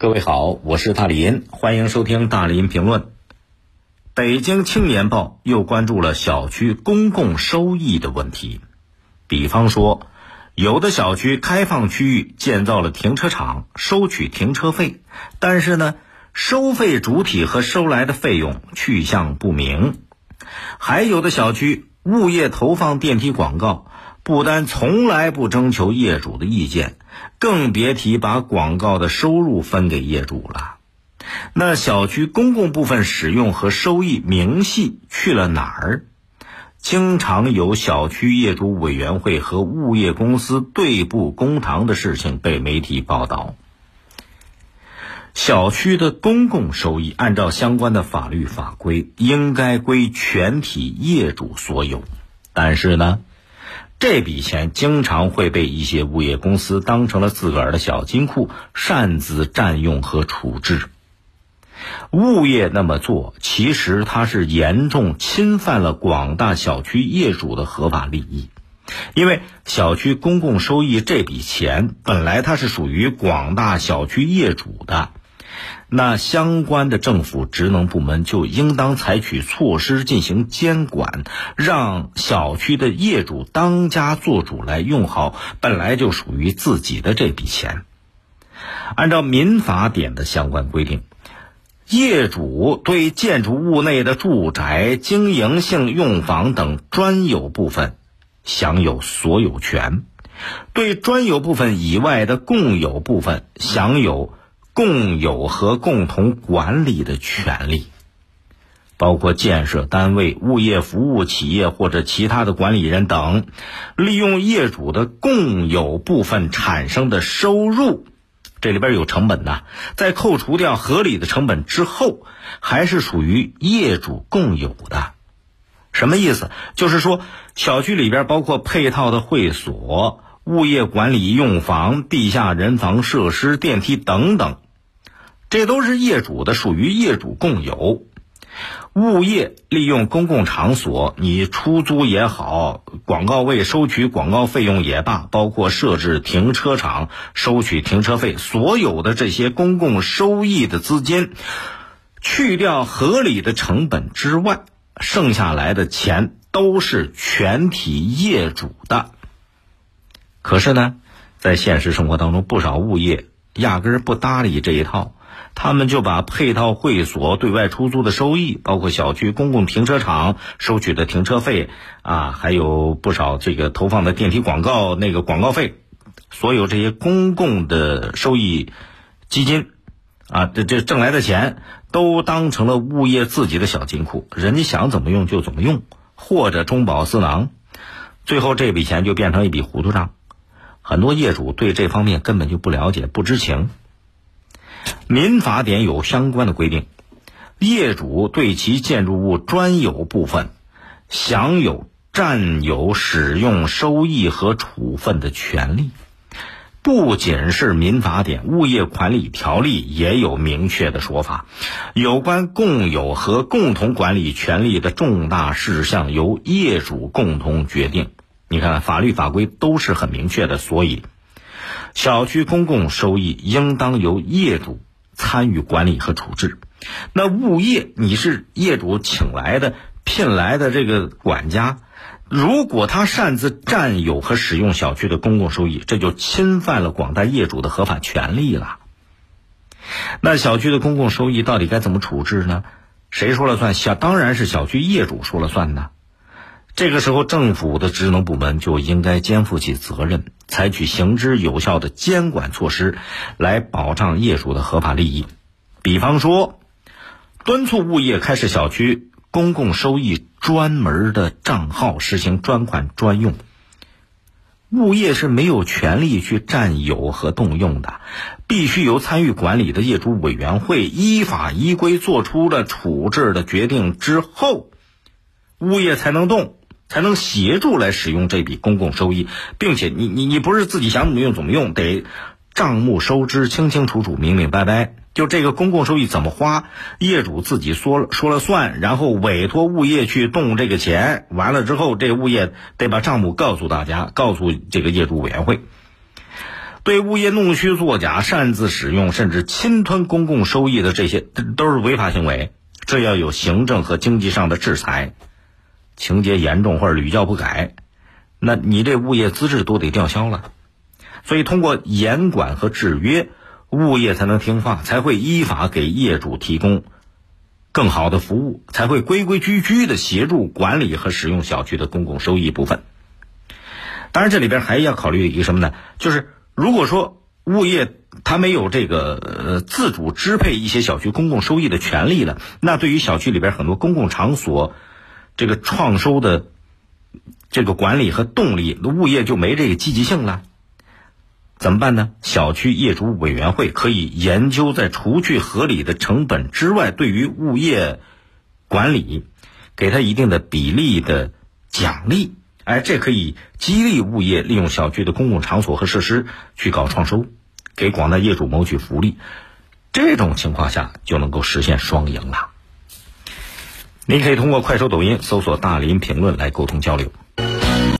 各位好，我是大林，欢迎收听大林评论。北京青年报又关注了小区公共收益的问题。比方说，有的小区开放区域建造了停车场，收取停车费，但是呢，收费主体和收来的费用去向不明；还有的小区物业投放电梯广告。不单从来不征求业主的意见，更别提把广告的收入分给业主了。那小区公共部分使用和收益明细去了哪儿？经常有小区业主委员会和物业公司对簿公堂的事情被媒体报道。小区的公共收益按照相关的法律法规应该归全体业主所有，但是呢？这笔钱经常会被一些物业公司当成了自个儿的小金库，擅自占用和处置。物业那么做，其实它是严重侵犯了广大小区业主的合法利益，因为小区公共收益这笔钱本来它是属于广大小区业主的。那相关的政府职能部门就应当采取措施进行监管，让小区的业主当家作主来用好本来就属于自己的这笔钱。按照民法典的相关规定，业主对建筑物内的住宅、经营性用房等专有部分享有所有权，对专有部分以外的共有部分享有。共有和共同管理的权利，包括建设单位、物业服务企业或者其他的管理人等，利用业主的共有部分产生的收入，这里边有成本呐，在扣除掉合理的成本之后，还是属于业主共有的。什么意思？就是说，小区里边包括配套的会所、物业管理用房、地下人防设施、电梯等等。这都是业主的，属于业主共有。物业利用公共场所，你出租也好，广告位收取广告费用也罢，包括设置停车场收取停车费，所有的这些公共收益的资金，去掉合理的成本之外，剩下来的钱都是全体业主的。可是呢，在现实生活当中，不少物业压根儿不搭理这一套。他们就把配套会所对外出租的收益，包括小区公共停车场收取的停车费啊，还有不少这个投放的电梯广告那个广告费，所有这些公共的收益基金啊，这这挣来的钱都当成了物业自己的小金库，人家想怎么用就怎么用，或者中饱私囊，最后这笔钱就变成一笔糊涂账。很多业主对这方面根本就不了解、不知情。民法典有相关的规定，业主对其建筑物专有部分享有占有、使用、收益和处分的权利。不仅是民法典，物业管理条例也有明确的说法。有关共有和共同管理权利的重大事项，由业主共同决定。你看，法律法规都是很明确的，所以。小区公共收益应当由业主参与管理和处置。那物业，你是业主请来的、聘来的这个管家，如果他擅自占有和使用小区的公共收益，这就侵犯了广大业主的合法权利了。那小区的公共收益到底该怎么处置呢？谁说了算？小当然是小区业主说了算呢。这个时候，政府的职能部门就应该肩负起责任，采取行之有效的监管措施，来保障业主的合法利益。比方说，敦促物业开设小区公共收益专门的账号，实行专款专用。物业是没有权利去占有和动用的，必须由参与管理的业主委员会依法依规做出了处置的决定之后，物业才能动。才能协助来使用这笔公共收益，并且你你你不是自己想怎么用怎么用，得账目收支清清楚楚、明明白白。就这个公共收益怎么花，业主自己说了说了算，然后委托物业去动这个钱。完了之后，这物业得把账目告诉大家，告诉这个业主委员会。对物业弄虚作假、擅自使用甚至侵吞公共收益的这些，都是违法行为，这要有行政和经济上的制裁。情节严重或者屡教不改，那你这物业资质都得吊销了。所以，通过严管和制约，物业才能听话，才会依法给业主提供更好的服务，才会规规矩矩的协助管理和使用小区的公共收益部分。当然，这里边还要考虑一个什么呢？就是如果说物业他没有这个呃自主支配一些小区公共收益的权利了，那对于小区里边很多公共场所这个创收的这个管理和动力，物业就没这个积极性了。怎么办呢？小区业主委员会可以研究在除去合理的成本之外，对于物业管理给他一定的比例的奖励。哎，这可以激励物业利用小区的公共场所和设施去搞创收，给广大业主谋取福利。这种情况下就能够实现双赢了。您可以通过快手、抖音搜索“大林评论”来沟通交流。